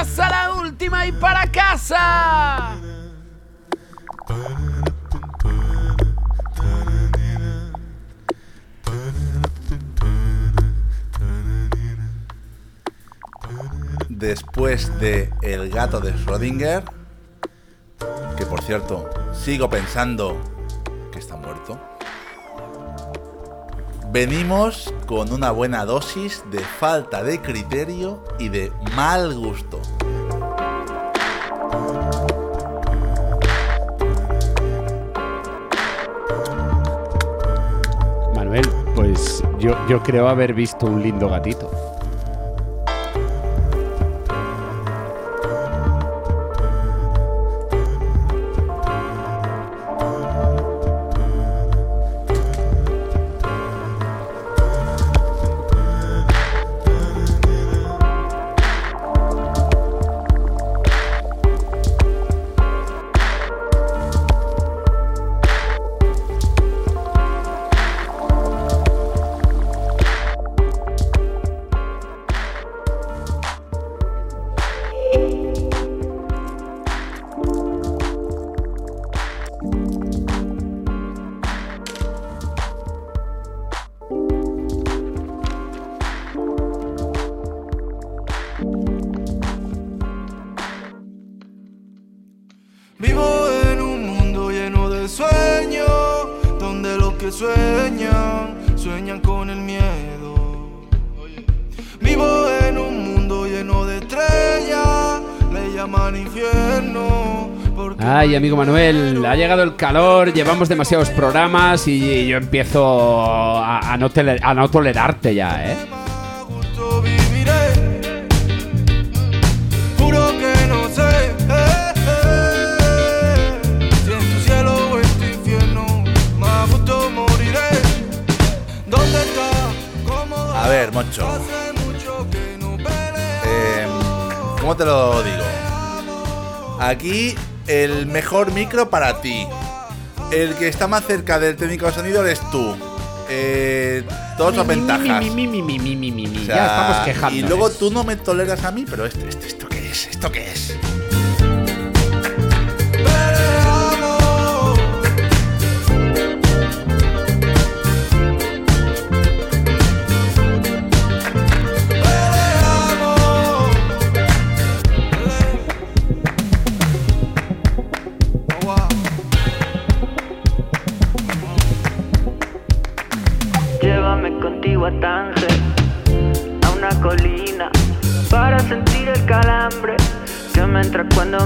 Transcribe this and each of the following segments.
A la última y para casa. Después de El gato de Schrödinger, que por cierto, sigo pensando que está muerto. Venimos con una buena dosis de falta de criterio y de mal gusto. Yo, yo creo haber visto un lindo gatito. Llaman infierno. porque Ay, amigo Manuel, ha llegado el calor, llevamos demasiados programas y yo empiezo a, a no, tele- a no tolerarte ya, ¿eh? eh, eh. A ver, Moncho. Hace mucho que no peleo. Eh, ¿Cómo te lo digo? Aquí el mejor micro para ti. El que está más cerca del técnico de sonido eres tú. Eh, todas las ventajas. O sea, ya estamos quejando. Y luego tú no me toleras a mí, pero esto, esto, esto qué es, esto qué es.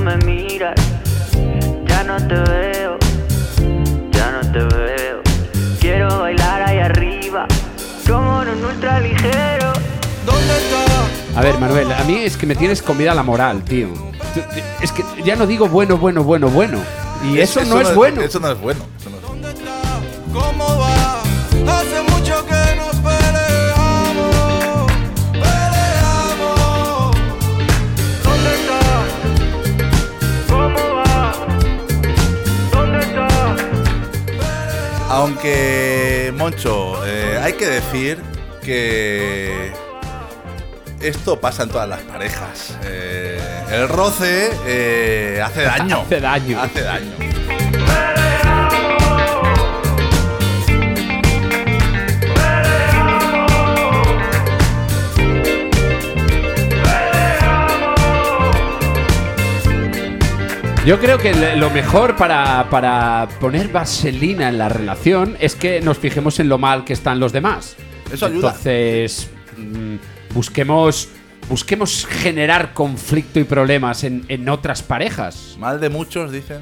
Me miras. Ya no te veo, ya no te veo. Quiero bailar ahí arriba, como en un ultra ligero. ¿Dónde está? A ver, Manuel, a mí es que me tienes comida la moral, tío. Es que ya no digo bueno, bueno, bueno, bueno. Y eso, no es bueno. Eso no es bueno. eso no es bueno. Moncho, eh, hay que decir que esto pasa en todas las parejas. Eh, el roce eh, hace daño. Hace daño. Hace daño. Yo creo que lo mejor para, para poner vaselina en la relación es que nos fijemos en lo mal que están los demás. Eso ayuda. Entonces, mm, busquemos, busquemos generar conflicto y problemas en, en otras parejas. Mal de muchos, dicen.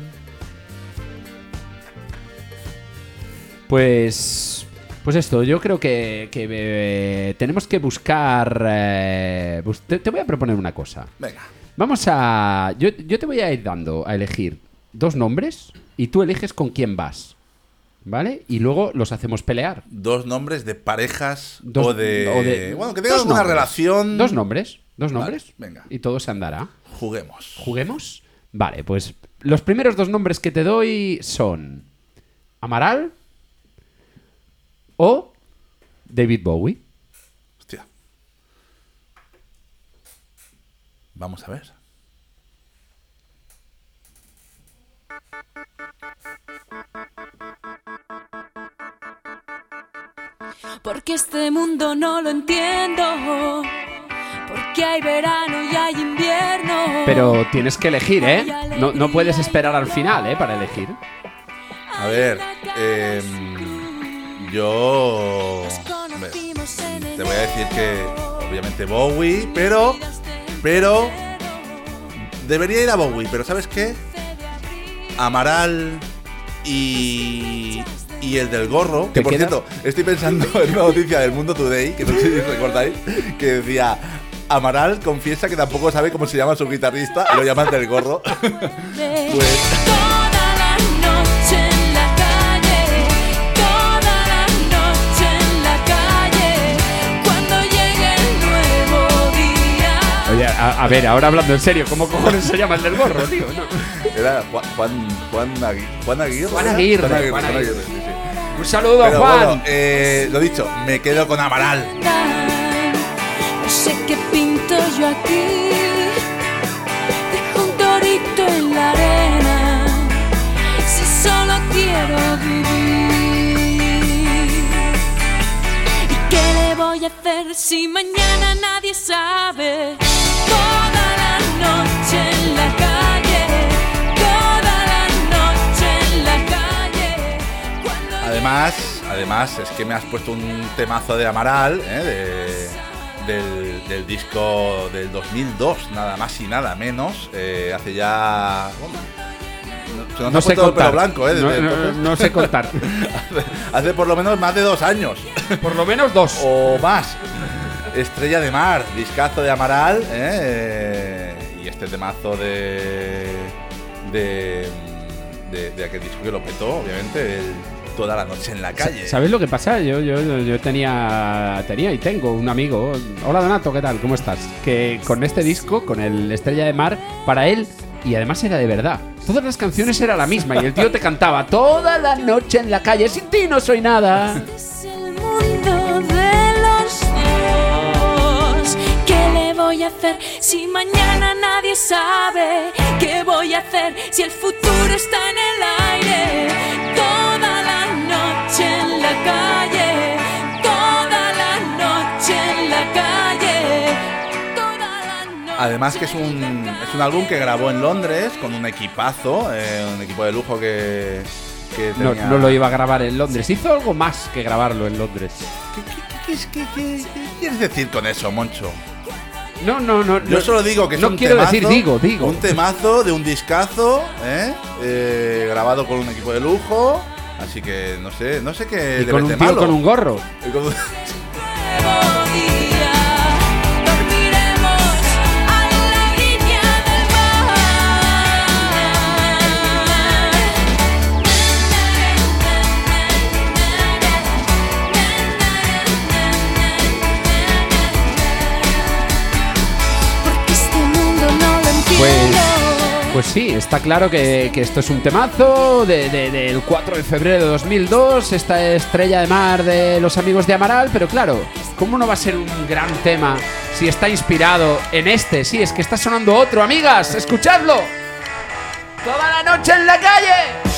Pues. Pues esto, yo creo que, que, eh, tenemos que buscar. eh, bus- te, te voy a proponer una cosa. Venga. Vamos a. Yo, yo te voy a ir dando a elegir dos nombres y tú eliges con quién vas. ¿Vale? Y luego los hacemos pelear. Dos nombres de parejas Dos- o, de, o de- Bueno, que tengan dos una nombres. relación. Dos nombres. Dos Vale, nombres. venga. Y todo se andará. Juguemos. ¿Juguemos? Vale, pues los primeros dos nombres que te doy son Amaral o David Bowie. Hostia. Vamos a ver. Porque este mundo no lo entiendo. Porque hay verano y hay invierno. Pero tienes que elegir, ¿eh? No, no puedes esperar al final, ¿eh? Para elegir. A ver, em, yo hombre, te voy a decir que obviamente Bowie, pero pero debería ir a Bowie, pero ¿sabes qué? Amaral y y el del gorro, que ¿Te por cierto, estoy pensando en una noticia del Mundo Today, que no sé si recordáis, que decía Amaral confiesa que tampoco sabe cómo se llama su guitarrista y lo llama el del gorro. Pues a, a ver, ahora hablando en serio, ¿cómo cojones se llama el del gorro, tío? No. Era Juan, Juan, Juan, Agui- Juan Aguirre. Juan. Aguirre, Juan Aguirre, Juan Aguirre. Aguirre, sí, sí. Un saludo, Pero Juan. bueno, eh, lo dicho, me quedo con Amaral. No sé qué pinto yo aquí. Dejo un torito en la arena. Si solo quiero vivir. ¿Y qué le voy a hacer si mañana nadie sabe? Además, además, es que me has puesto un temazo de Amaral, ¿eh? de- del, del disco del 2002, nada más y nada menos. eh, hace ya. bueno, se nos No sé contar. blanco, ¿eh? no, sé contar. hace por lo menos más de dos años. Por lo menos dos. o más. Estrella de Mar, discazo de Amaral, ¿eh? y este temazo de, de, de, de aquel disco que lo petó, obviamente, el toda la noche en la calle. ¿Sabes lo que pasa? Yo, yo, yo tenía, tenía y tengo un amigo. Hola Donato, ¿qué tal? ¿Cómo estás? Que con este disco, con el Estrella de Mar, para él, y además era de verdad. Todas las canciones era la misma y el tío te cantaba toda la noche en la calle, sin ti no soy nada. Es el mundo de los dos. ¿Qué le voy a hacer si mañana nadie sabe? ¿Qué voy a hacer si el futuro está en el aire? Toda la noche en la calle. Toda la noche en la calle. Toda la noche. Además que es un, es un álbum que grabó en Londres con un equipazo, eh, un equipo de lujo que, que No, tenía... no lo iba a grabar en Londres. Hizo algo más que grabarlo en Londres. ¿Qué, qué- qué- qué- qué- qué quieres decir con eso, Moncho? No, no, no. Yo no, solo digo que es no un quiero temazo, decir, digo, digo. Un temazo de un discazo, ¿eh? Eh, grabado con un equipo de lujo. Así que no sé, no sé qué y le con un tío malo. con un gorro. Pues sí, está claro que, que esto es un temazo de- de- del 4 de febrero de 2002, esta estrella de mar de los amigos de Amaral, pero claro, ¿cómo no va a ser un gran tema si está inspirado en este? Sí, es que está sonando otro, amigas, escuchadlo. Toda la noche en la calle.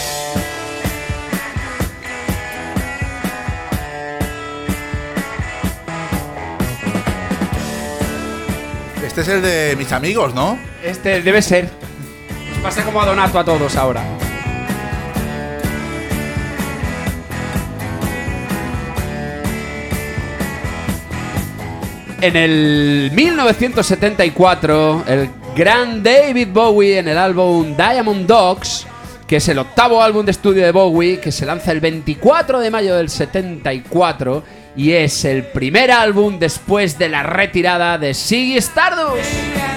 Este es el de mis amigos, ¿no? Este debe ser. Pasa como a Donato a todos ahora. En el 1974, el gran David Bowie en el álbum Diamond Dogs, que es el octavo álbum de estudio de Bowie, que se lanza el 24 de mayo del 74 y es el primer álbum después de la retirada de Ziggy Stardust.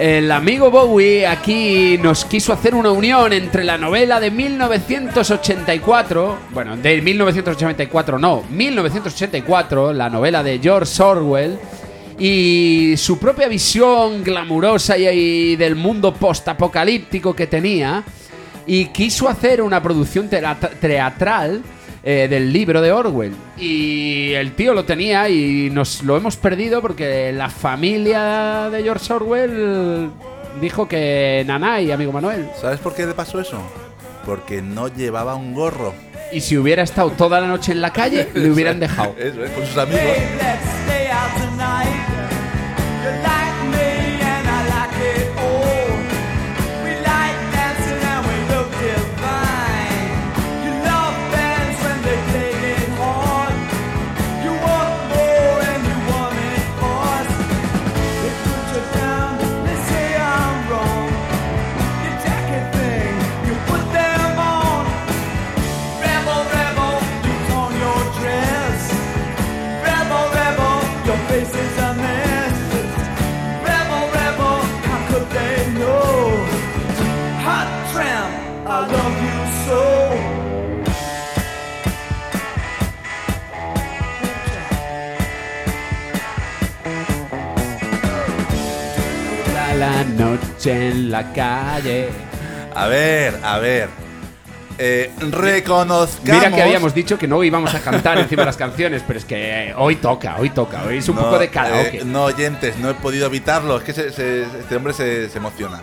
El amigo Bowie aquí nos quiso hacer una unión entre la novela de 1984, bueno, de 1984 no, 1984, la novela de George Orwell, y su propia visión glamurosa y, del mundo postapocalíptico que tenía, y quiso hacer una producción teatra- teatral eh, del libro de Orwell. Y el tío lo tenía y nos lo hemos perdido porque la familia de George Orwell dijo que Nanay, amigo Manuel. ¿Sabes por qué le pasó eso? Porque no llevaba un gorro. Y si hubiera estado toda la noche en la calle, le hubieran dejado. Eso es, con sus amigos. Noche en la calle. A ver, a ver. Eh, reconozcamos. Mira que habíamos dicho que no íbamos a cantar encima de las canciones, pero es que hoy toca, hoy toca, hoy es un No, poco de karaoke. eh, no, oyentes, no he podido evitarlo. Es que se- se- este hombre se, se emociona.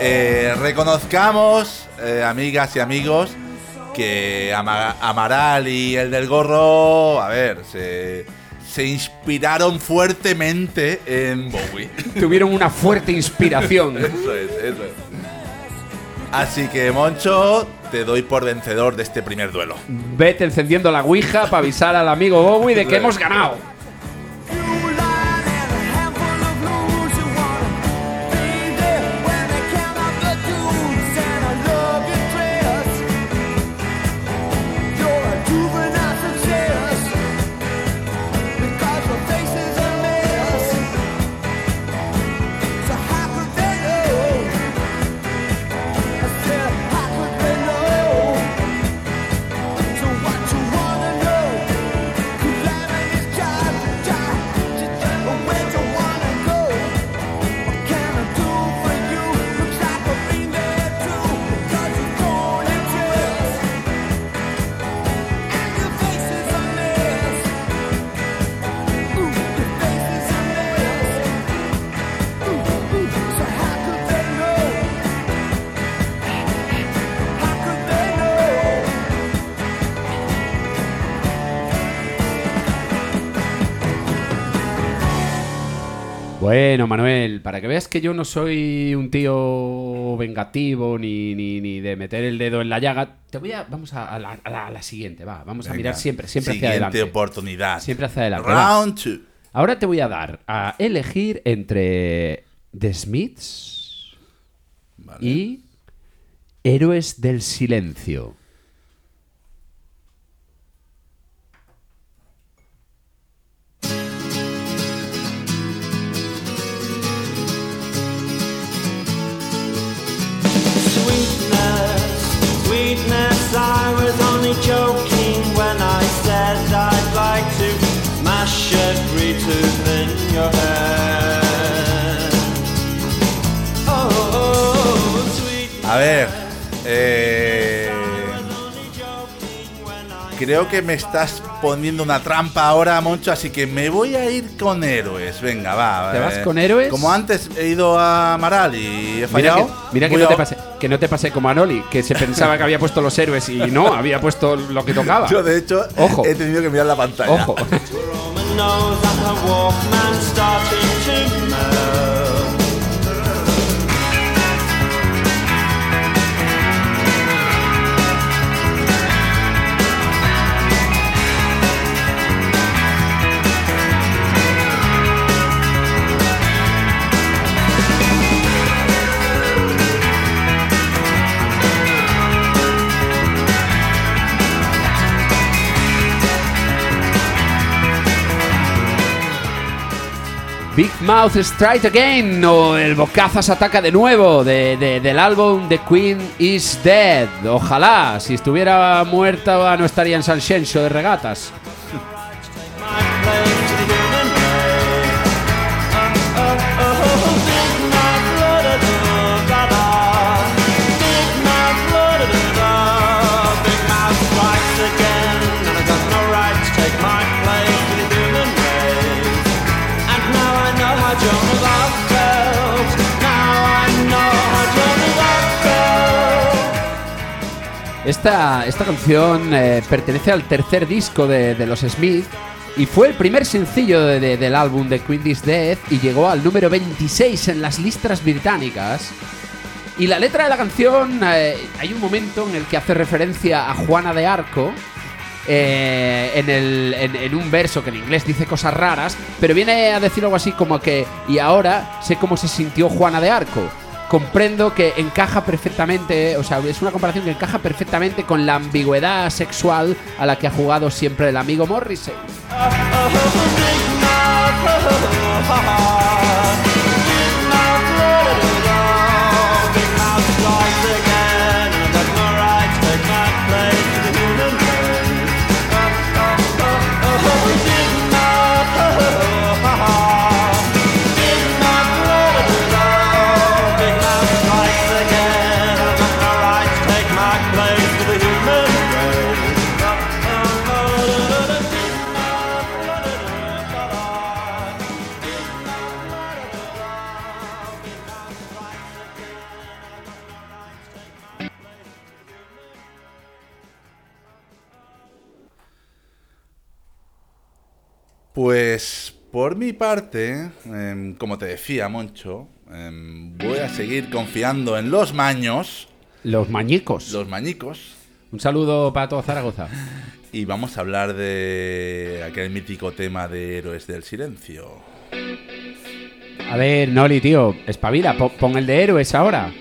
Eh, reconozcamos, eh, amigas y amigos, que Ama- Amaral y el del gorro, a ver, se, se inspiraron fuertemente en Bowie. Tuvieron una fuerte inspiración. eso es, eso es. Así que, Moncho, te doy por vencedor de este primer duelo. Vete encendiendo la Ouija para avisar al amigo Bowie de que hemos ganado. Bueno, Manuel, para que veas que yo no soy un tío vengativo ni, ni, ni de meter el dedo en la llaga, te voy a. Vamos a, a la, a la- a la siguiente, va. Vamos a mirar siempre, siempre hacia Siguiente adelante. oportunidad. Siempre hacia adelante. Round two. Ahora te voy a dar a elegir entre The Smiths Vale. y Héroes del Silencio. A ver, eh, only joking when I creo que me estás poniendo una trampa ahora, Moncho, así que me voy a ir con héroes. Venga, va. ¿Te eh, vas con héroes? Como antes he ido a Amaral y he Mira fallado. que, mira que no te a- pase, que no te pase como a Noli, que se pensaba que había puesto los héroes y no, había puesto lo que tocaba. Yo, de hecho, Ojo. he tenido que mirar la pantalla. Ojo. Knows that a Walkman starting to merge. Big Mouth Strike Again o El Bocazas ataca de nuevo de- de- del álbum The Queen is Dead. Ojalá, si estuviera muerta no estaría en San Xenxo de regatas. Esta, esta canción eh, pertenece al tercer disco de, de los Smith y fue el primer sencillo de- de- del álbum de Queen is Dead y llegó al número 26 en las listas británicas. Y la letra de la canción, eh, hay un momento en el que hace referencia a Juana de Arco. eh, en, el- en un verso que en inglés dice cosas raras, pero viene a decir algo así como que, y ahora sé cómo se sintió Juana de Arco. Comprendo que encaja perfectamente, o sea, es una comparación que encaja perfectamente con la ambigüedad sexual a la que ha jugado siempre el amigo Morrissey. Pues por mi parte, em, como te decía, Moncho, em, voy a seguir confiando en los maños, Los mañicos. los mañicos, Un saludo para todo Zaragoza. y vamos a hablar de aquel mítico tema de Héroes del Silencio. A ver, Noli, tío, espabila, po- pon el de héroes ahora.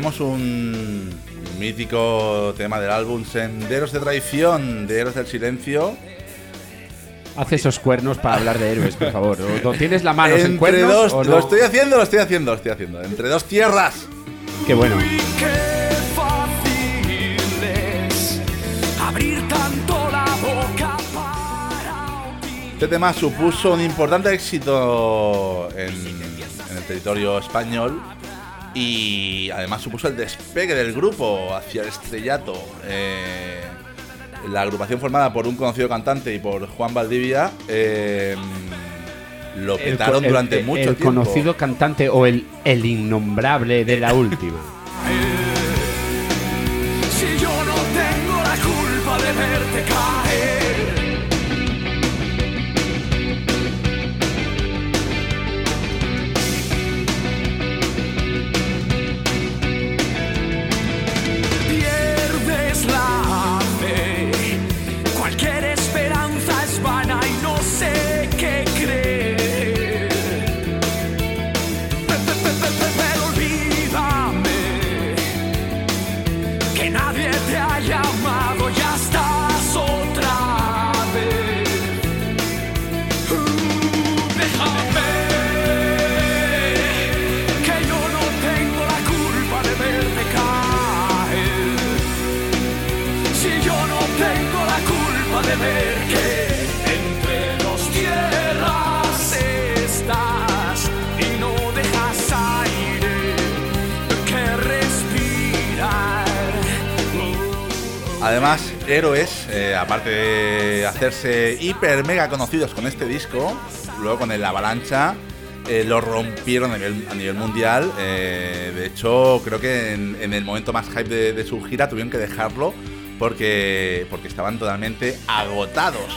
Tenemos un mítico tema del álbum Senderos de Traición de Héroes del Silencio. Haz esos cuernos para hablar de héroes, por favor. O, tienes la mano en Entre cuernos dos, o no. lo estoy haciendo, lo estoy haciendo, lo estoy haciendo. Entre dos tierras. Qué bueno. Qué fácil es abrir tanto la boca para Este tema supuso un importante éxito en, en el territorio español y además supuso el despegue del grupo hacia el estrellato. Eh, la agrupación formada por un conocido cantante y por Juan Valdivia eh, lo El petaron el- durante el- mucho el tiempo. conocido cantante o el, el innombrable de la última. Además, Héroes, eh, aparte de hacerse hiper mega conocidos con este disco, luego con el Avalancha, eh, lo rompieron a nivel, a nivel mundial. eh, de hecho, creo que en, el momento más hype de, su gira tuvieron que dejarlo porque, porque estaban totalmente agotados.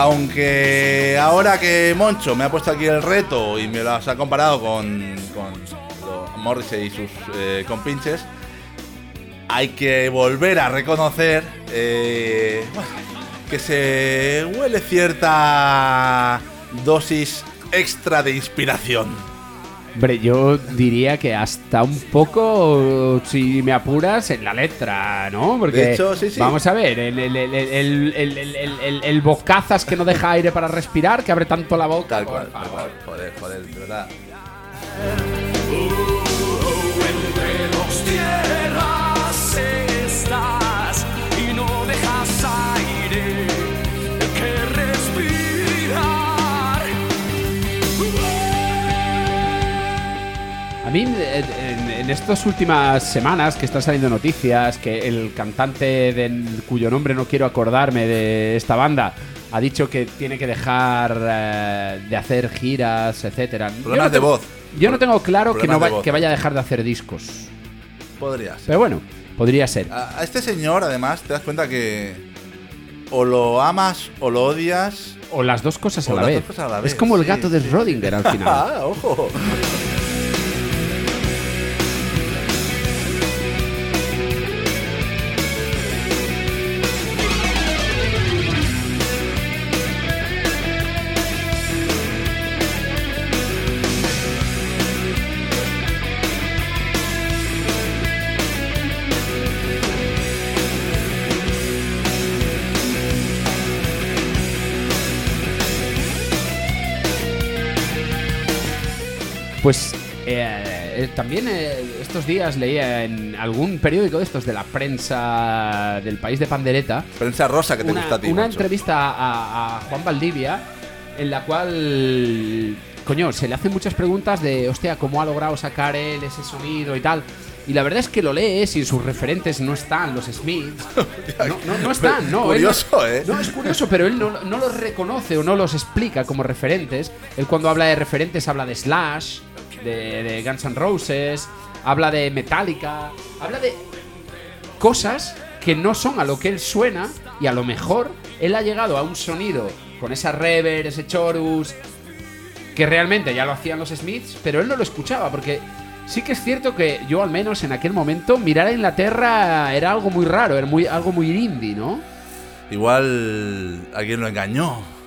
Aunque ahora que Moncho me ha puesto aquí el reto y me los ha comparado con, con Morrissey y sus eh, compinches, hay que volver a reconocer eh, que se huele cierta dosis extra de inspiración. Hombre, yo diría que hasta un poco, si me apuras, en la letra, ¿no? Porque, De hecho, sí, sí. vamos a ver, el, el, el, el, el, el- el- el- el bocazas que no deja aire para respirar, que abre tanto la boca. Tal por cual, tal favor. cual. Joder, joder, de verdad. Entre dos tierras estás A mí, eh, en, en estas últimas semanas que están saliendo noticias, que el cantante del- cuyo nombre no quiero acordarme de esta banda ha dicho que tiene que dejar eh, de hacer giras, etcétera. Problemas no de voz. Yo no tengo claro que, no va- de que vaya a dejar de hacer discos. Podría ser. Pero bueno, podría ser. A, a este señor, además, te das cuenta que o lo amas o lo odias. O las dos cosas a la las vez. dos cosas a la vez, Es como el sí, gato de sí. Schrödinger al final. Ah, ojo. Pues eh, eh, también eh, estos días leía en algún periódico de estos de la prensa del país de Pandereta Prensa rosa que te una, gusta a ti. una entrevista a, a Juan Valdivia en la cual, coño, se le hacen muchas preguntas de, hostia, ¿cómo ha logrado sacar él ese sonido y tal? Y la verdad es que lo lees y sus referentes no están, los Smiths. No, no, no están, no. él no- Curioso, ¿eh? No, es curioso, pero él no, no los reconoce o no los explica como referentes. Él cuando habla de referentes habla de Slash, de, Guns N' Roses, habla de Metallica, habla de cosas que no son a lo que él suena y a lo mejor él ha llegado a un sonido con esa reverb, ese chorus, que realmente ya lo hacían los Smiths, pero él no lo escuchaba porque sí que es cierto que yo al menos en aquel momento mirar a Inglaterra era algo muy raro, era muy, algo muy indie, ¿no? Igual alguien lo engañó.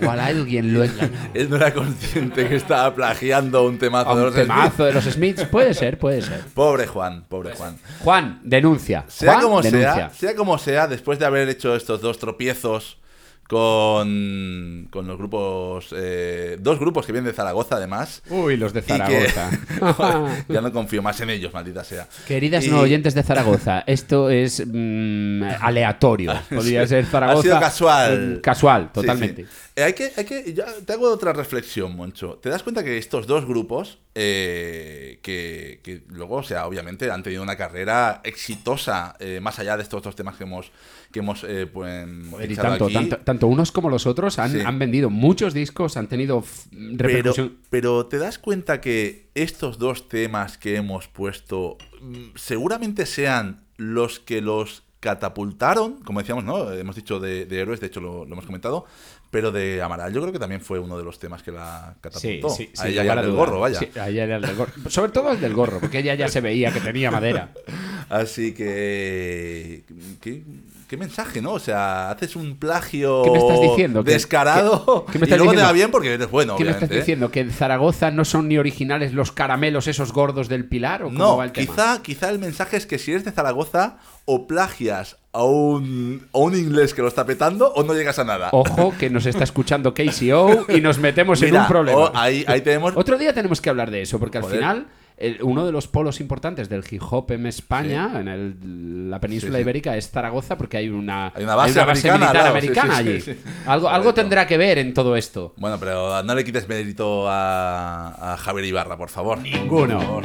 Igual alguien lo engañó. Él no era consciente que estaba plagiando un temazo A de un los temazo Smiths. de los Smiths, puede ser, puede ser. Pobre Juan, pobre Juan. Juan, denuncia. Sea Juan, como denuncia. sea, sea como sea, después de haber hecho estos dos tropiezos con, con los grupos, eh, dos grupos que vienen de Zaragoza además. Uy, los de que- Zaragoza. Joder, ya no confío más en ellos, maldita sea. Queridas Y- no oyentes de Zaragoza, esto es mm, aleatorio. Podría ser Zaragoza. Ha sido casual. Mm, Casual, Sí, totalmente. sí. Eh, hay que, hay que, ya te hago otra reflexión, Moncho. ¿Te das cuenta que estos dos grupos, eh, que, que luego, o sea, obviamente han tenido una carrera exitosa, eh, más allá de estos dos temas que hemos, que hemos eh, pues, y echado tanto, aquí, tanto, tanto unos como los otros han, Sí. han vendido muchos discos, han tenido f- pero, repercusión. pero te das cuenta que estos dos temas que hemos puesto mm, seguramente sean los que los catapultaron, como decíamos, ¿no? Hemos dicho de, de héroes, de hecho lo, lo hemos comentado, pero de Amaral yo creo que también fue uno de los temas que la Sí, catapultó. sí, Ahí sin ya lugar a del gorro, vaya. Sí, ahí era el del gorro. Sobre todo el del gorro, porque ella ya se veía que tenía madera. Así que. ¿qué, qué mensaje, ¿no? O sea, haces un plagio. ¿Qué me estás diciendo? ¿Que- descarado. me y luego te va bien porque eres bueno, ¿Qué me estás ¿eh? diciendo? ¿Que en Zaragoza no son ni originales los caramelos esos gordos del Pilar? ¿O cómo No, va el tema? quizá, quizá el mensaje es que si eres de Zaragoza, o plagias a un, a un inglés que lo está petando, o no llegas a nada. Ojo, que nos está escuchando KCO y nos metemos en un problema. ahí, ahí tenemos. Otro día tenemos que hablar de eso, porque al final el- uno de los polos importantes del hip hop en España, en el- la península Sí, sí. ibérica, es Zaragoza, porque hay una, Hay una base americana militar al lado, sí, americana sí, sí, allí. sí. Algo, algo tendrá que ver en todo esto. Bueno, pero no le quites mérito a, a Javier Ibarra, por favor. Ninguno. Por favor.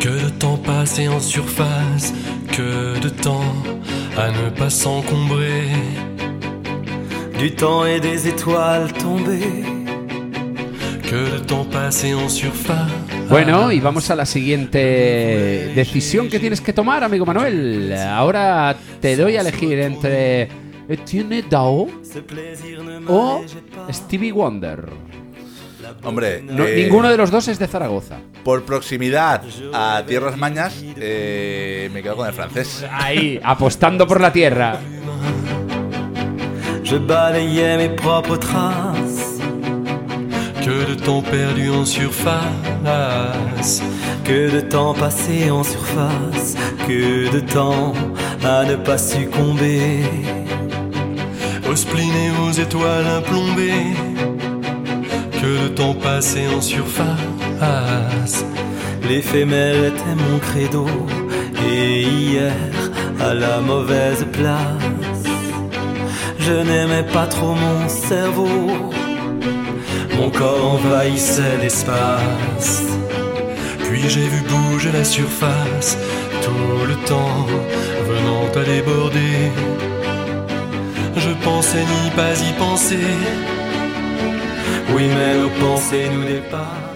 Que de temps passé en surface, que de temps à ne pas s'encombrer. Du temps et des étoiles tombées. Que le temps passé en surface. Bueno, y vamos a la siguiente decisión que tienes que tomar, amigo Manuel. Ahora te doy a elegir entre Etienne Dao o. Stevie Wonder. Hombre, No, eh, ninguno de los dos es de Zaragoza. por proximidad a tierras mañas, eh, me quedo con el francés. Ahí, apostando por la tierra. Je balayais mes propres traces. Que de temps perdu en surface. Que de temps passé en surface. Que de temps à ne pas succomber. Aux spleen et aux étoiles implombées. Que de temps passé en surface. L'éphémère était mon credo. Et hier, à la mauvaise place. Je n'aimais pas trop mon cerveau. Mon corps envahissait l'espace. Puis j'ai vu bouger la surface, tout le temps venant à déborder. Je pensais n'y pas y penser. Oui, mais nos pensées nous dépassent.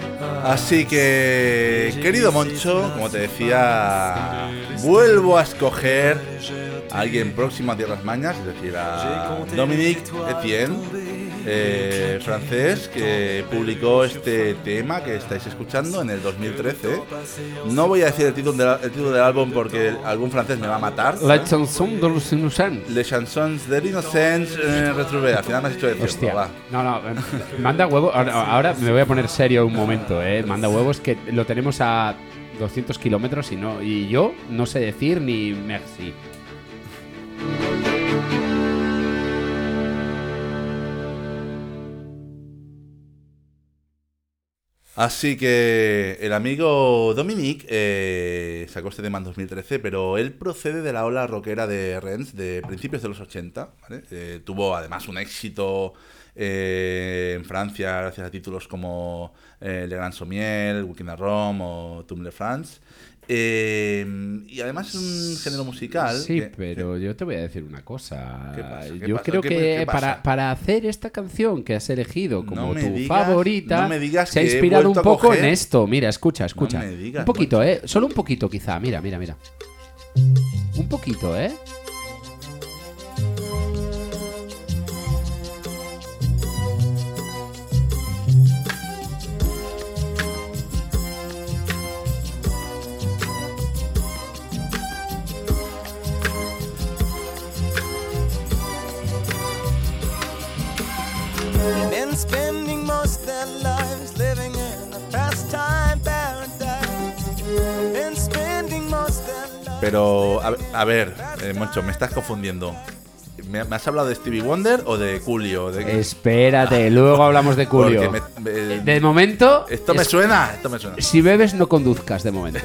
Así que, querido Moncho, como te decía, vuelvo a escoger alguien próximo a Tierras Mañas, es decir, a Dominique Etienne, eh, francés, que publicó este tema que estáis escuchando en el 2013. No voy a decir el título, del- el título del álbum porque algún francés me va a matar. La chanson de los innocents. Les chansons de l'innocence eh, retrouvées. Al final me has hecho decirlo, Hostia. va. No, no, eh, manda huevo. Ahora, ahora me voy a poner serio un momento, eh. Manda huevos que lo tenemos a 200 kilómetros y no. Y yo no sé decir ni merci. Así que el amigo Dominique eh, sacó este tema en 2013, pero él procede de la ola rockera de Rennes de principios de los 80. ¿vale? Eh, tuvo además un éxito eh, en Francia gracias a títulos como eh, Le Grand Sommier, Weekend at Rome o Tumble France. Eh, y además es un género musical. Sí, que- pero yo te voy a decir una cosa. ¿Qué pasa? ¿Qué yo pasa? creo ¿Qué- que para, para hacer esta canción que has elegido como No tu digas- favorita, no me digas se ha inspirado un poco en esto. Mira, escucha, escucha. me digas, un poquito, ¿eh? Solo un poquito quizá. Mira, mira, mira. Un poquito, ¿eh? Been spending most their lives living in a pastime paradise. Been spending most their lives. Pero, a, a ver, eh, Moncho, me estás confundiendo. ¿Me, me has hablado de Stevie Wonder o de Coolio? De, Espérate, luego hablamos de Julio. Porque me- me- De momento, esto me es- suena, esto me suena. si bebes no conduzcas de momento.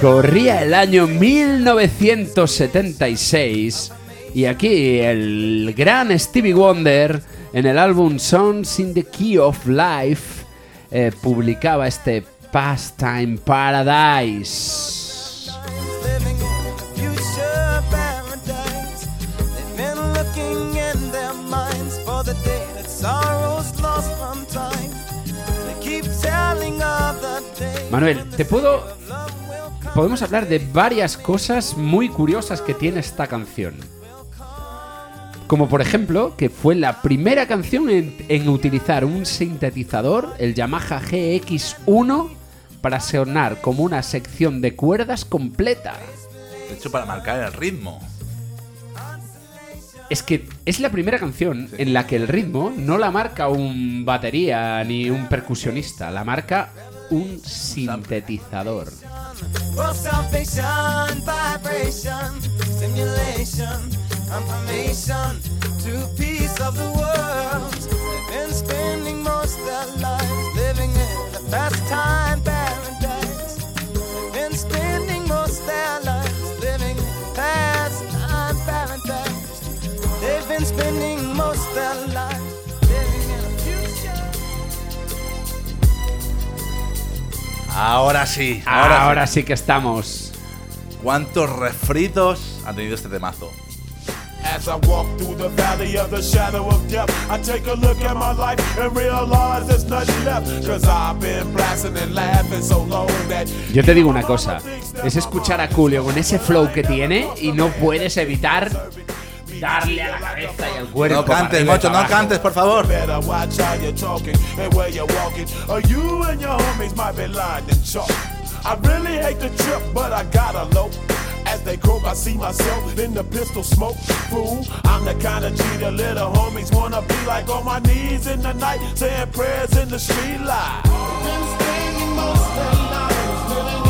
Corría el año 1976 y aquí el gran Stevie Wonder en el álbum Songs in the Key of Life eh, publicaba este Pastime Paradise. For the day that sorrow's lost from time. They keep telling of the day. Manuel, te puedo podemos hablar de varias cosas muy curiosas que tiene esta canción. Como por ejemplo, que fue la primera canción en, en utilizar un sintetizador, el Yamaha GX1, para sonar como una sección de cuerdas completa. De hecho, para marcar el ritmo. Es que es la primera canción Sí. en la que el ritmo no la marca un batería ni un percusionista, la marca un sintetizador. Ahora sí, Ahora, ahora, sí. sí que estamos. ¿Cuántos refritos ha tenido este temazo? As I walk through the valley of the shadow of death, I take a look at my life and realize there's nothing left. Cause I've been blasting and laughing so long that Yo te digo una cosa, es escuchar a Julio con ese flow que tiene y no puedes evitar darle a la cabeza y al cuerpo. No cantes, Mocho, no cantes, por favor. better watch how you're talking and where you're walking. Or you and your homies might be lying in chalk. I really hate the trip, but I gotta low. As they croak, I see myself in the pistol smoke. Fool, I'm the kind of G the little homies wanna be like on my knees in the night, saying prayers in the street light. Been spending most their lives living in the gangster's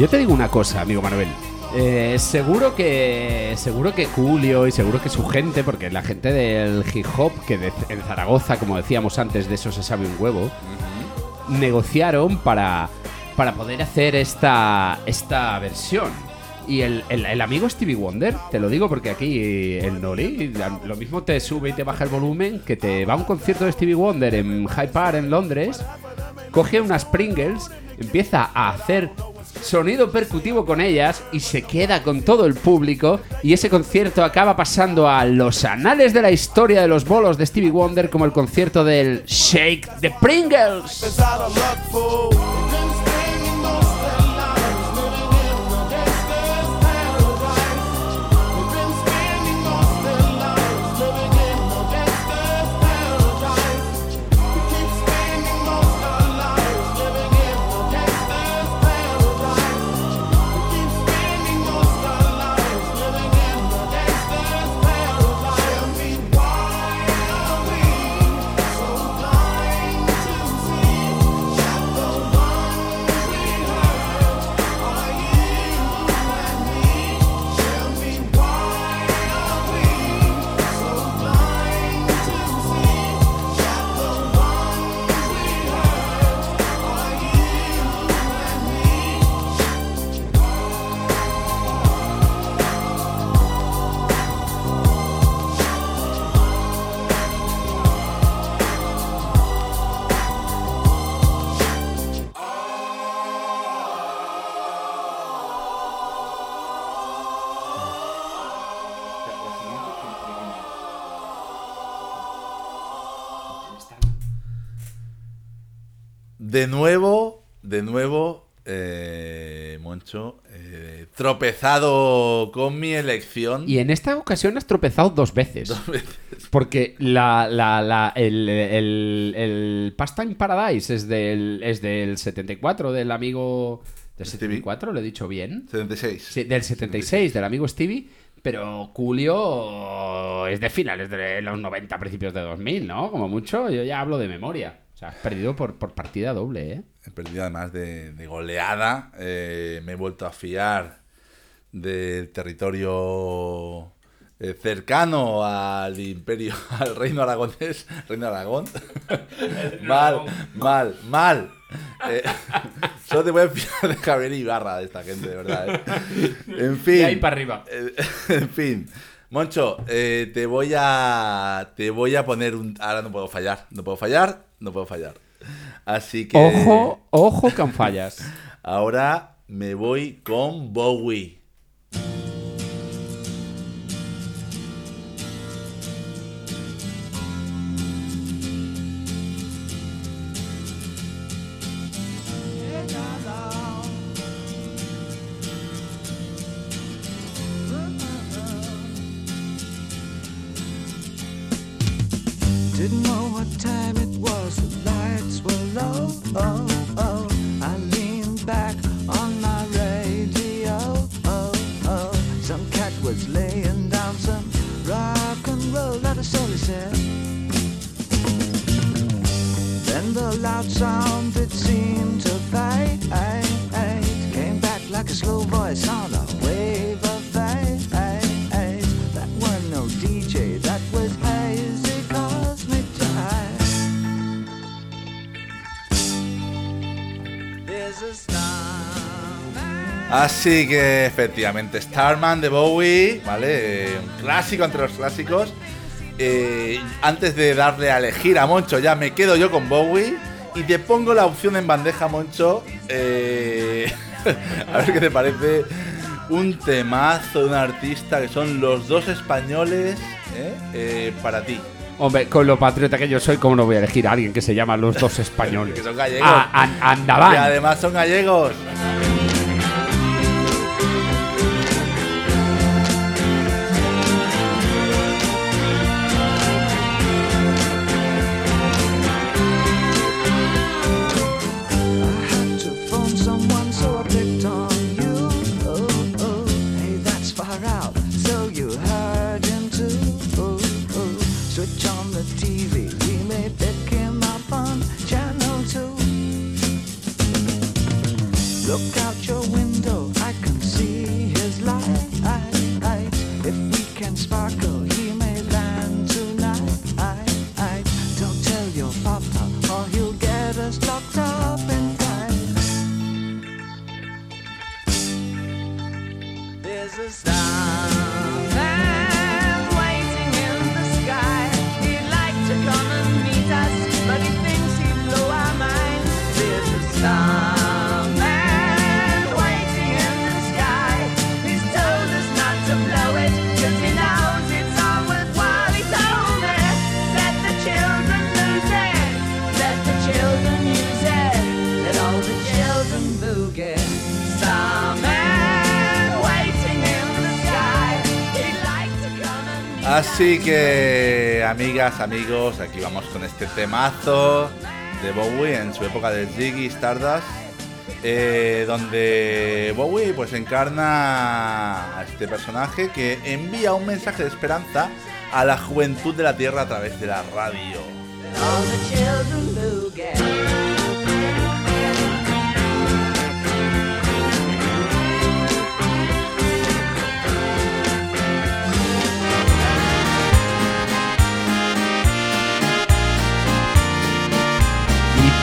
Yo te digo una cosa, amigo Manuel. Eh, seguro que seguro que Julio y seguro que su gente, porque la gente del hip hop que de- en Zaragoza, como decíamos antes, de eso se sabe un huevo, negociaron para, para poder hacer esta, esta versión. Y el, el- el amigo Stevie Wonder, te lo digo porque aquí el Noli lo mismo te sube y te baja el volumen, que te va a un concierto de Stevie Wonder en Hyde Park en Londres, coge unas Pringles, empieza a hacer sonido percutivo con ellas y se queda con todo el público y ese concierto acaba pasando a los anales de la historia de los bolos de Stevie Wonder como el concierto del Shake the Pringles. De nuevo, de nuevo, eh, Moncho, eh, tropezado con mi elección. Y en esta ocasión has tropezado dos veces. Porque la, la, la- el, el, el Pastime Paradise es del, es del 74, del amigo... ¿Del Stevie. 74? ¿Lo he dicho bien? 76. Sí, del 76, del amigo Stevie. Pero Julio es de finales de los 90, principios de 2000, ¿no? Como mucho, yo ya hablo de memoria. Sea, has perdido por, por partida doble, ¿eh? He perdido además de, de goleada. eh, me he vuelto a fiar del territorio eh, cercano al imperio, al reino aragonés, reino Aragón. mal, mal, mal. Eh, solo te voy a fiar de Javier Ibarra de esta gente, de verdad. eh. En fin. De ahí para arriba. Eh, en fin. Moncho, eh, te voy a. Te voy a poner un. Ahora no puedo fallar. No puedo fallar. No puedo fallar. Así que. Ojo, ojo con fallas. Ahora me voy con Bowie. Así que efectivamente, Starman de Bowie, ¿vale? Eh, un clásico entre los clásicos. Eh, antes de darle a elegir a Moncho, ya me quedo yo con Bowie. Y te pongo la opción en bandeja, Moncho. Eh, a ver qué te parece. Un temazo de un artista que son los dos españoles ¿eh? Eh, para ti. Hombre, con lo patriota que yo soy, ¿cómo no voy a elegir a alguien que se llama Los Dos Españoles? Que son gallegos. Ah, Y andaban. además son gallegos. Así que, amigas, amigos, aquí vamos con este temazo de Bowie en su época del Ziggy Stardust, eh, donde Bowie pues encarna a este personaje que envía un mensaje de esperanza a la juventud de la Tierra a través de la radio.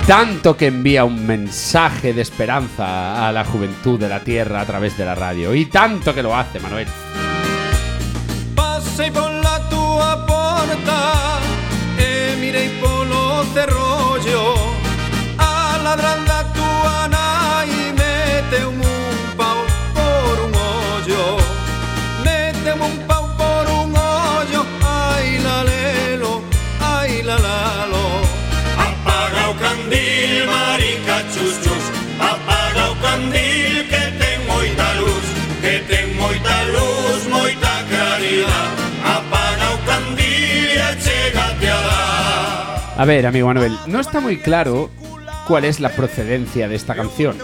Tanto que envía un mensaje de esperanza a la juventud de la Tierra a través de la radio. Y tanto que lo hace, Manuel. Passei pola A ver, amigo Manuel, no está muy claro cuál es la procedencia de esta canción.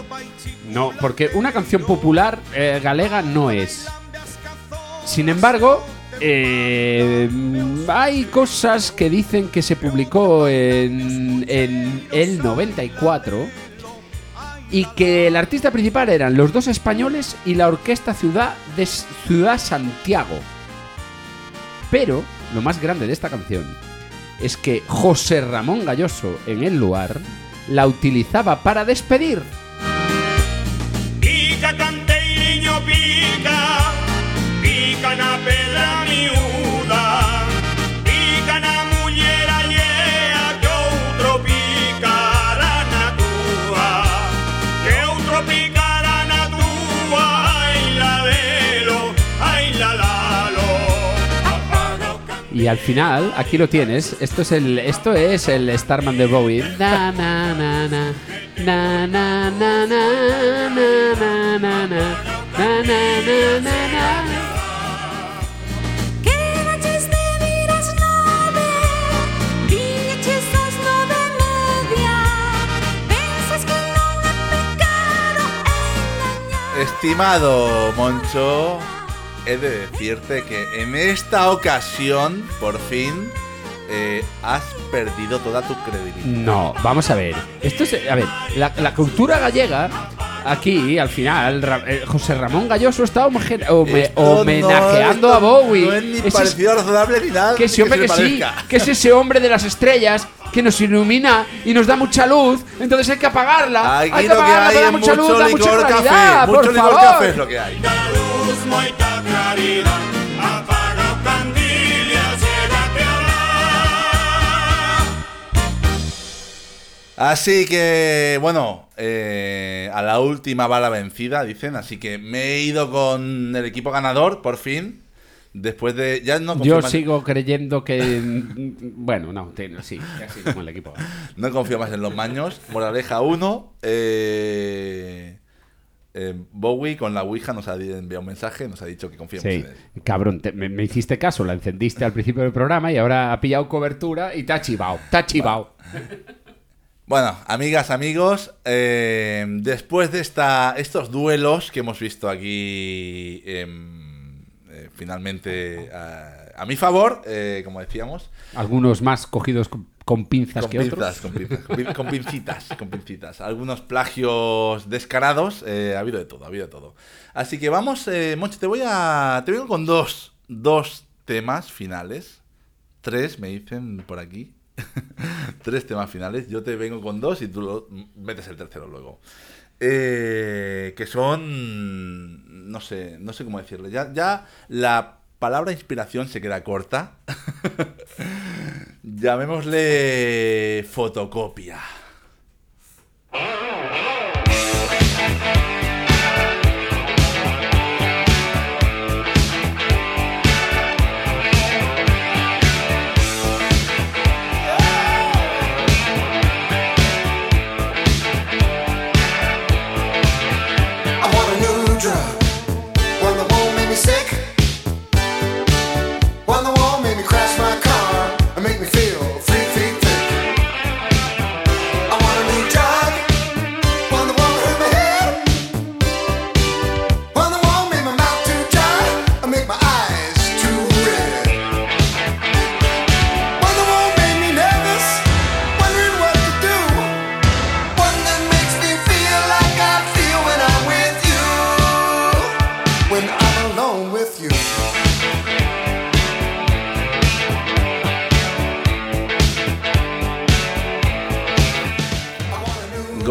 No, porque una canción popular eh, galega no es. Sin embargo, eh, hay cosas que dicen que se publicó en, en el 94 y que el artista principal eran los dos españoles y la orquesta Ciudad de Ciudad Santiago. Pero lo más grande de esta canción es que José Ramón Galloso en el lugar la utilizaba para despedir. Pica canteiriño pica Pica na Y al final, aquí lo tienes. Esto es el, esto es el Starman de Bowie. Na, na, na, na. Na, na, na, na, na, na, na, na. Na, na, na, na, na. Quedaches de vir ás nove Viñeches ás nove media Pensas que non é pecado engañar Estimado Moncho, he de decirte que en esta ocasión, por fin, eh, has perdido toda tu credibilidad. No, vamos a ver. Esto es, a ver, la, la cultura gallega. Aquí, al final, Ra- eh, José Ramón Galloso está home- homenajeando no- a Bowie. No es ni es- parecido razonable ni nada. Que ese hombre que, se sí, que es ese hombre de las estrellas que nos ilumina y nos da mucha luz, entonces hay que apagarla. Aquí hay que lo que apagarla, hay da es mucha luz, mucho da mucha claridad, café. por Mucho favor. café es lo que hay. Apaga Así que, bueno, eh, a la última bala vencida, dicen. Así que me he ido con el equipo ganador, por fin. Después de. Ya no confío Yo más- sigo creyendo que. Bueno, no, te- sí, así como el equipo. No confío más en los maños. Moraleja 1. Eh, eh, Bowie con la Ouija nos ha enviado un mensaje, nos ha dicho que confiemos Sí, en él. cabrón, te- me, me hiciste caso, la encendiste al principio del programa y ahora ha pillado cobertura y te ha chivado, te ha chivado. Bueno, amigas, amigos, eh, después de esta, estos duelos que hemos visto aquí, em, eh, finalmente a, a mi favor, eh, como decíamos, Algunos más cogidos con, pinzas con que pinzas, otros. con pinzas, con pin- con pincitas, con pincitas. Algunos plagios descarados, eh, ha habido de todo, ha habido de todo. Así que vamos, eh, te voy a, te vengo con dos, dos temas finales, tres me dicen por aquí. Tres temas finales. Yo te vengo con dos y tú lo- metes el tercero luego. Eh, que son. No sé, no sé cómo decirle. Ya, ya la palabra inspiración se queda corta. Llamémosle fotocopia.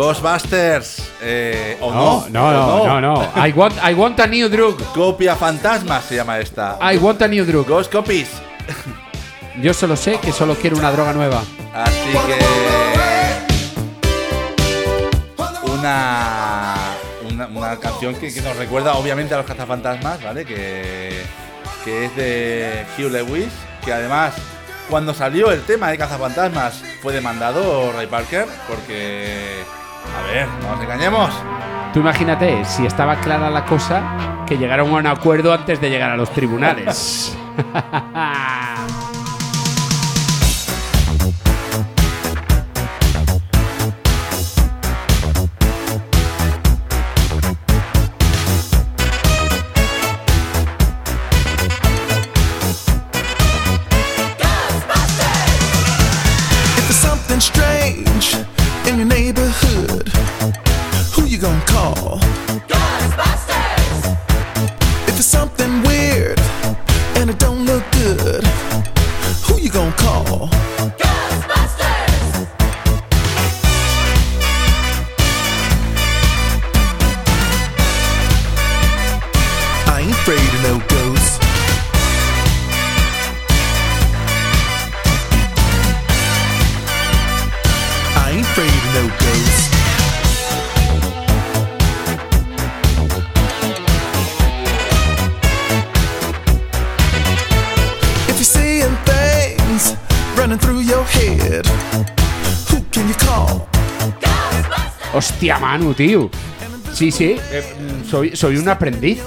Ghostbusters. Eh, ¿O No, no? no, ¿O no, no, no. I want, I want a new drug. Copia fantasma se llama esta. I want a new drug. Ghost Copies. Yo solo sé que solo quiero una droga nueva. Así que. Una. Una, una canción que, que nos recuerda, obviamente, a los cazafantasmas, ¿vale? Que, que es de Hugh Lewis. Que además, cuando salió el tema de cazafantasmas, fue demandado Ray Parker. Porque. A ver, no nos engañemos. Tú imagínate, si estaba clara la cosa, que llegaron a un acuerdo antes de llegar a los tribunales. Manu, tío. Sí, sí, eh, soy, soy un aprendiz.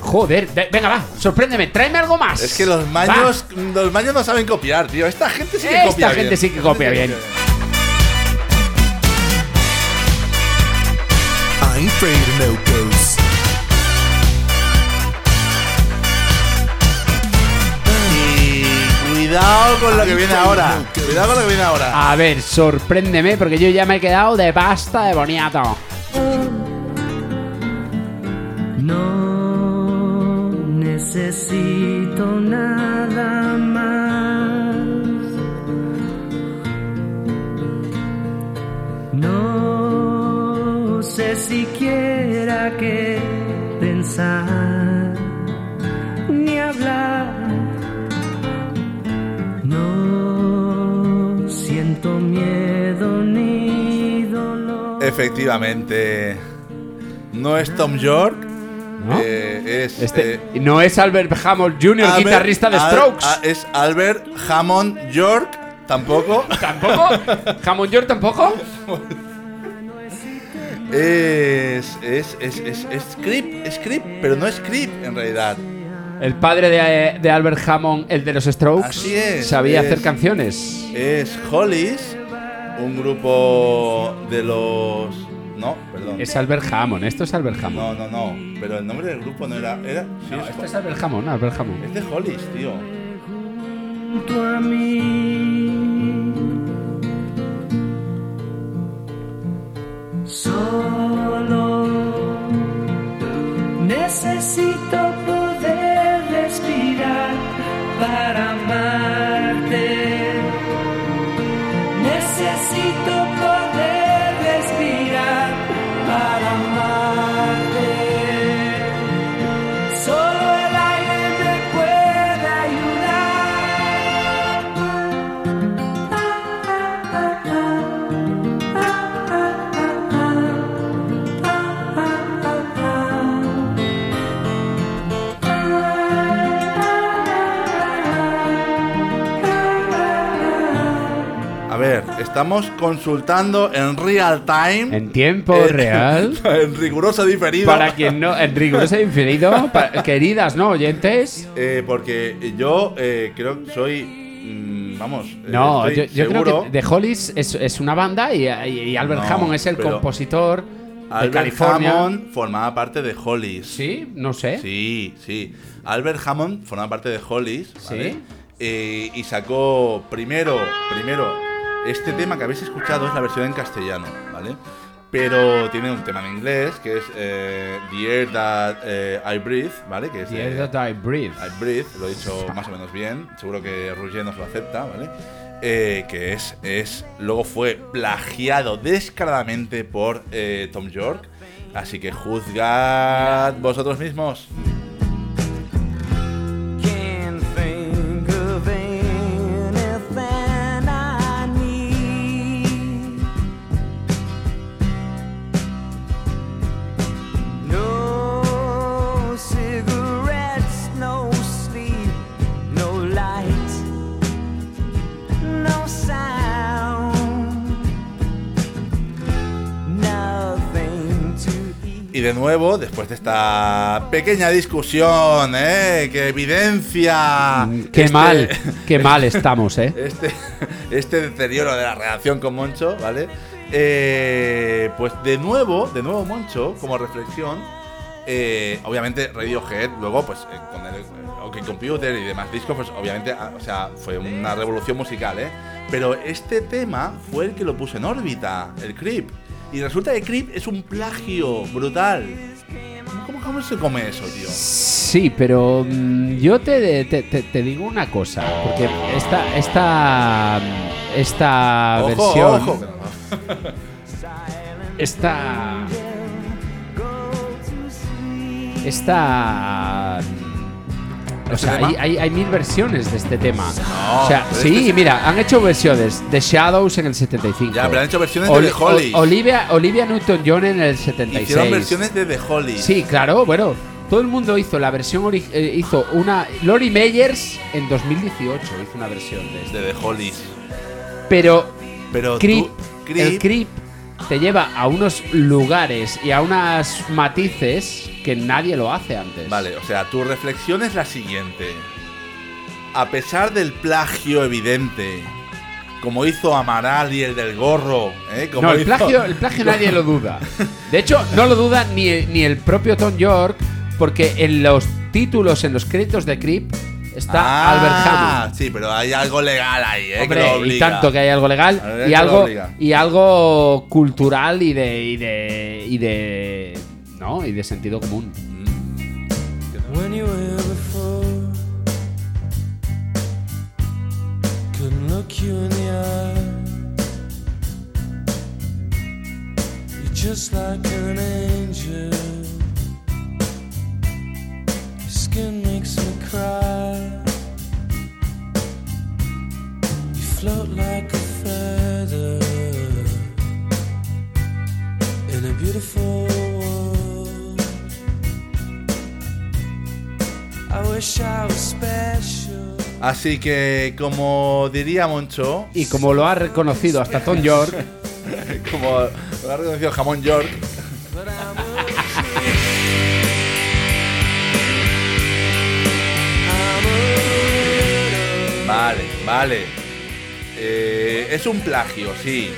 Joder, de- venga, va, sorpréndeme, tráeme algo más. Es que los Va. maños, los maños no saben copiar, tío. Esta gente sí que Esta copia gente bien. sí que copia bien. I ain't afraid of no ghosts. Y cuidado con lo que viene ahora. Cuidado con lo que viene ahora. A ver, sorpréndeme, porque yo ya me he quedado de pasta de boniato. No necesito nada más. No sé siquiera qué pensar ni hablar. No siento miedo ni dolor. Efectivamente. No es Tom York. ¿No? eh, es. Este, eh, no es Albert Hammond Jr., Albert- guitarrista de Al- Strokes. a- es Albert Hammond York. Tampoco. ¿Tampoco? ¿Hammond Jr. tampoco? es. Es. Es. Es. Es Script. Es Script. Pero no es Script en realidad. El padre de, de Albert Hammond, el de los Strokes, Así es, sabía es- hacer canciones. Es Hollies. Un grupo de los. No, perdón. Es Albert Hammond, esto es Albert Hammond. No, no, no. Pero el nombre del grupo no era. era sí, No, es esto es Albert Hammond, Albert Hammond. Es de Hollies, tío. junto a mí. Solo necesito estamos consultando en real time. En tiempo real. en riguroso diferido. Para quien no, en riguroso pa- queridas, ¿no? Oyentes. Eh, porque yo eh, creo que soy. vamos. No, yo, creo que The Hollies es, es una banda y, Albert No, Hammond es el compositor de Albert California. Hammond formaba parte de Hollies. Sí, no sé. Sí, sí. Albert Hammond formaba parte de Hollies. ¿vale? Sí. Eh, y sacó primero, primero, este tema que habéis escuchado es la versión en castellano, ¿vale? Pero tiene un tema en inglés que es eh, The Air That eh, I Breathe, ¿vale? Que es The Air That I Breathe. I Breathe, lo he dicho más o menos bien. Seguro que Roger nos lo acepta, ¿vale? Eh, que es, es. Luego fue plagiado descaradamente por eh, Tom York. Así que juzgad vosotros mismos. De nuevo, después de esta pequeña discusión, ¿eh? Que evidencia. Qué este- mal, qué mal estamos, ¿eh? este, este deterioro de la relación con Moncho, ¿vale? Eh, pues de nuevo, de nuevo Moncho, como reflexión, eh, obviamente Radiohead, luego pues eh, con el OK Computer y demás discos, pues obviamente, ah, o sea, fue una revolución musical, ¿eh? Pero este tema fue el que lo puso en órbita, el Creep. Y resulta que Creep es un plagio brutal. ¿Cómo, se come eso, tío? Sí, pero mm, yo te, te- te- te digo una cosa, porque esta esta esta Ojo, versión ojo. esta esta o ¿Este sea, hay, hay- hay mil versiones de este tema. No, o sea, sí, este- mira, han hecho versiones de Shadows en el 75. Ya, pero han hecho versiones de The Hollies. Olivia, Olivia Newton-John en el 76. Hicieron versiones de The Holly. Sí, claro, bueno. Todo el mundo hizo la versión eh, hizo una Lori Meyers en 2018 hizo una versión de The Hollies. Pero Pero Creep, tú, Creep, el Creep te lleva a unos lugares y a unos matices que nadie lo hace antes. Vale, o sea, tu reflexión es la siguiente. A pesar del plagio evidente, como hizo Amaral y el del gorro, ¿eh? Como No, el hizo- plagio, el plagio nadie lo duda. De hecho, no lo duda ni, ni el propio Tom York, porque en los títulos, en los créditos de Creep, está Ah, Albert Hammond. Sí, pero hay algo legal ahí, ¿eh? Hombre, que lo y tanto que hay algo legal ver, y algo y algo cultural y de y de y de no y de sentido común. When skin makes me cry. You float like a feather in a beautiful world. I wish I was special. Así que, como diría Moncho, Y como lo ha reconocido hasta Tom York, como lo ha reconocido Jamón York, Vale, vale. Eh, es un plagio, sí.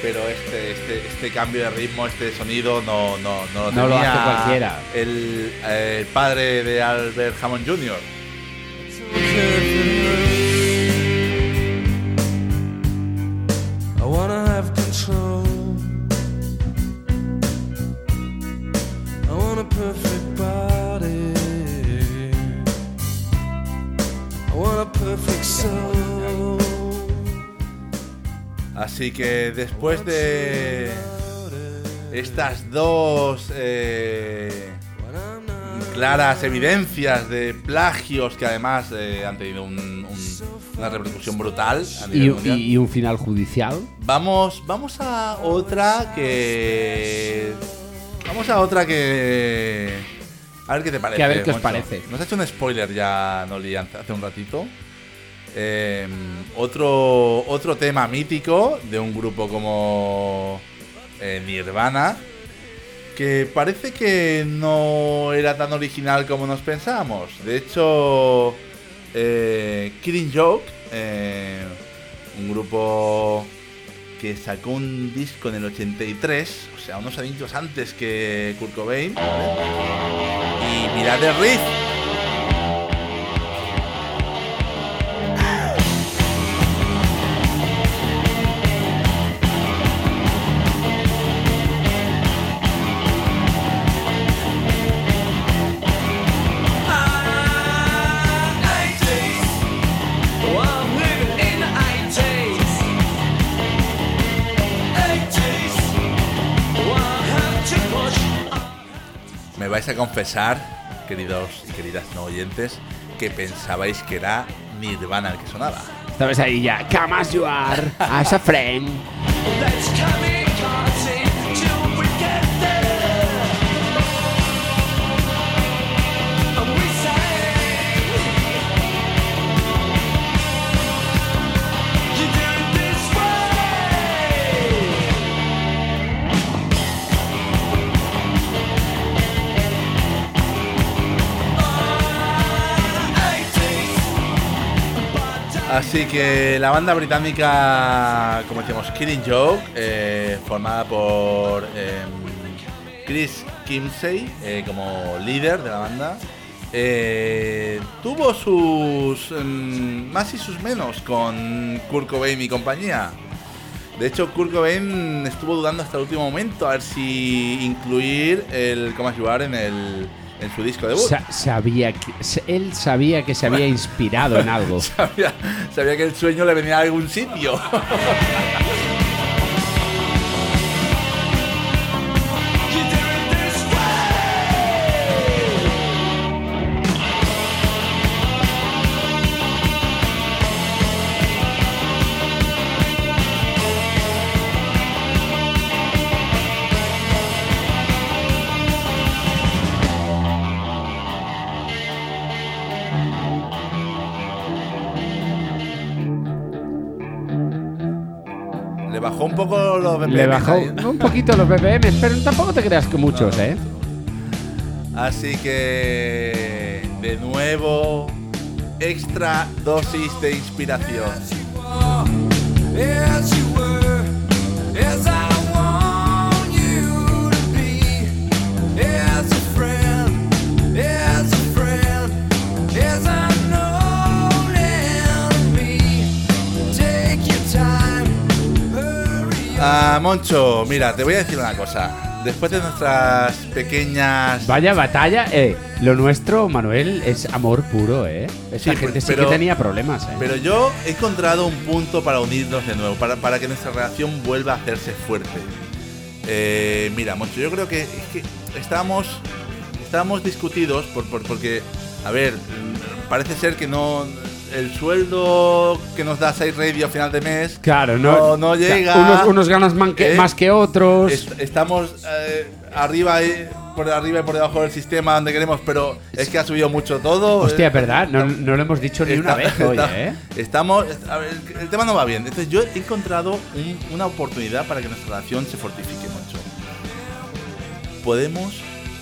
Pero este, este, este cambio de ritmo, este sonido, no, no, no lo No lo tenía hace cualquiera. El, eh, el padre de Albert Hammond Jr. Así que después de estas dos eh, claras evidencias de plagios que además eh, han tenido un- un- una repercusión brutal a nivel y, mundial, y- y un final judicial. Vamos, vamos a otra que. Vamos a otra que. A ver qué te parece. Que a ver qué os Moncho. parece. Nos ha hecho un spoiler ya, Noli, hace un ratito. Eh, otro, otro tema mítico de un grupo como eh, Nirvana. Que parece que no era tan original como nos pensábamos. De hecho, eh, Killing Joke, eh, un grupo que sacó un disco en el 83, o sea, unos añitos antes que Kurt Cobain. Y mirad el riff. Vais a confesar, queridos y queridas no oyentes, que pensabais que era Nirvana el que sonaba. ¿Sabes ahí ya? Come as you are, as a friend. Así que la banda británica, como decíamos, Killing Joke, eh, formada por em, Chris Kimsey eh, como líder de la banda, eh, tuvo sus em, más y sus menos con Kurt Cobain y compañía. De hecho, Kurt Cobain estuvo dudando hasta el último momento a ver si incluir el You Are en, el, en su disco debut. Sa- sabía que, él sabía que se había inspirado en algo. sabía, sabía que el sueño le venía a algún sitio. Le bajó un poquito los BPM, pero tampoco te creas que muchos, ¿eh? Así que, de nuevo, extra dosis de inspiración. Ah, Moncho, mira, te voy a decir una cosa. Después de nuestras pequeñas. Vaya batalla, eh. Lo nuestro, Manuel, es amor puro, ¿eh? Esa Sí, gente sí pero- que tenía problemas, ¿eh? Pero yo he encontrado un punto para unirnos de nuevo, para, para que nuestra relación vuelva a hacerse fuerte. Eh, mira, Moncho, yo creo que, es que estábamos, estábamos discutidos por, por- porque, a ver, mm, parece ser que no. El sueldo que nos da Side Radio a final de mes Claro, no, no, no llega. Unos, unos ganas man que- ¿eh? más que otros. Est- estamos eh, arriba y por arriba y por debajo del sistema donde queremos, pero es que ha subido mucho todo. Hostia, Eh, ¿verdad? No, no lo hemos dicho ni una Está- vez hoy, ¿eh? Estamos. a ver, el, tema no va bien. Entonces, yo he encontrado un- una oportunidad para que nuestra relación se fortifique mucho. Podemos.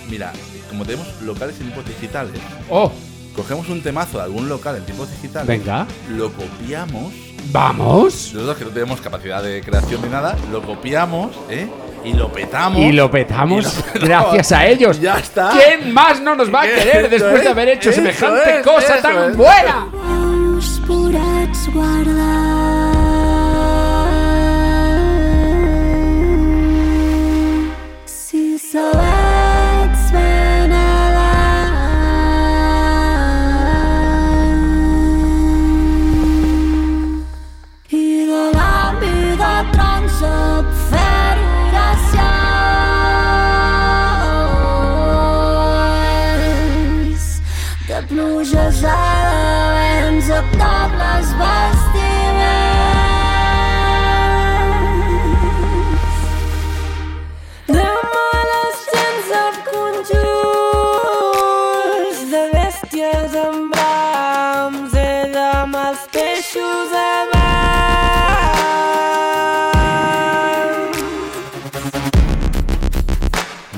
Mira, como tenemos locales en tiempos digitales, ¡Oh! Cogemos un temazo de algún local en tiempos digitales, Venga. lo copiamos. ¡Vamos! Nosotros que no tenemos capacidad de creación ni nada, lo copiamos, ¿eh? Y lo petamos. Y lo petamos Y lo petamos. gracias a ellos. Ya está. ¿Quién más no nos va a querer después de haber hecho semejante es, cosa tan es. buena? Si de pluges a vents a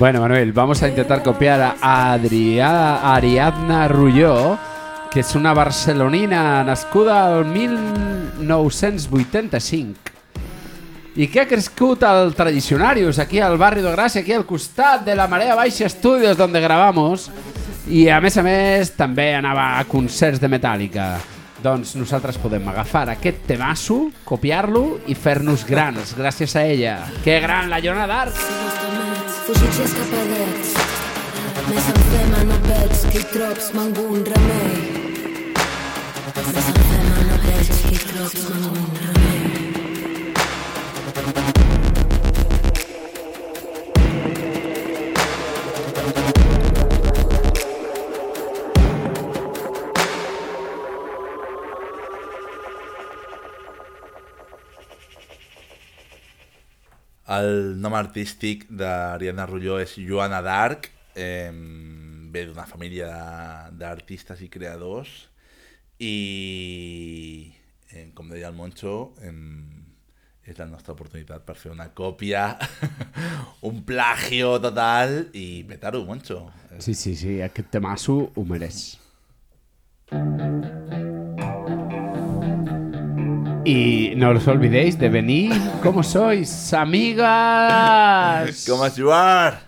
Bueno, Manuel, vamos a intentar copiar a Adrià, Ariadna Rulló, que és una barcelonina nascuda al 1985 i que ha crescut al Tradicionarius, aquí al barri de Gràcia, aquí al costat de la Marea Baixa Studios, donde grabamos, i a més a més també anava a concerts de Metallica. Doncs nosaltres podem agafar aquest temasso, copiar-lo i fer-nos grans gràcies a ella. Que gran la Joana d'Arc! fugities cap a drets. Més enfrema no veig qui trops mango un remei. Més enfrema no veig qui trops mango un remei. El nom artístic d'Ariadna Rulló és Joana d'Arc. Eh, ve d'una família d'artistes i creadors. I, eh, com deia el Moncho, eh, és la nostra oportunitat per fer una còpia, un plagio total i petar-ho, Moncho. Sí, sí, sí, aquest temasso ho mereix. Y no os olvidéis de venir como sois, amigas. ¿Cómo ayudar?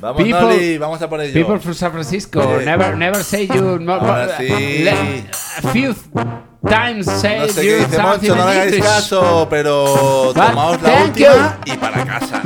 Vamos, People- Noli, vamos a por ello. People from San Francisco, never, never say you. no- Ahora sí. le- a few Time save No sé you qué dice Moncho, no hagáis caso, pero tomaos la última y para casa.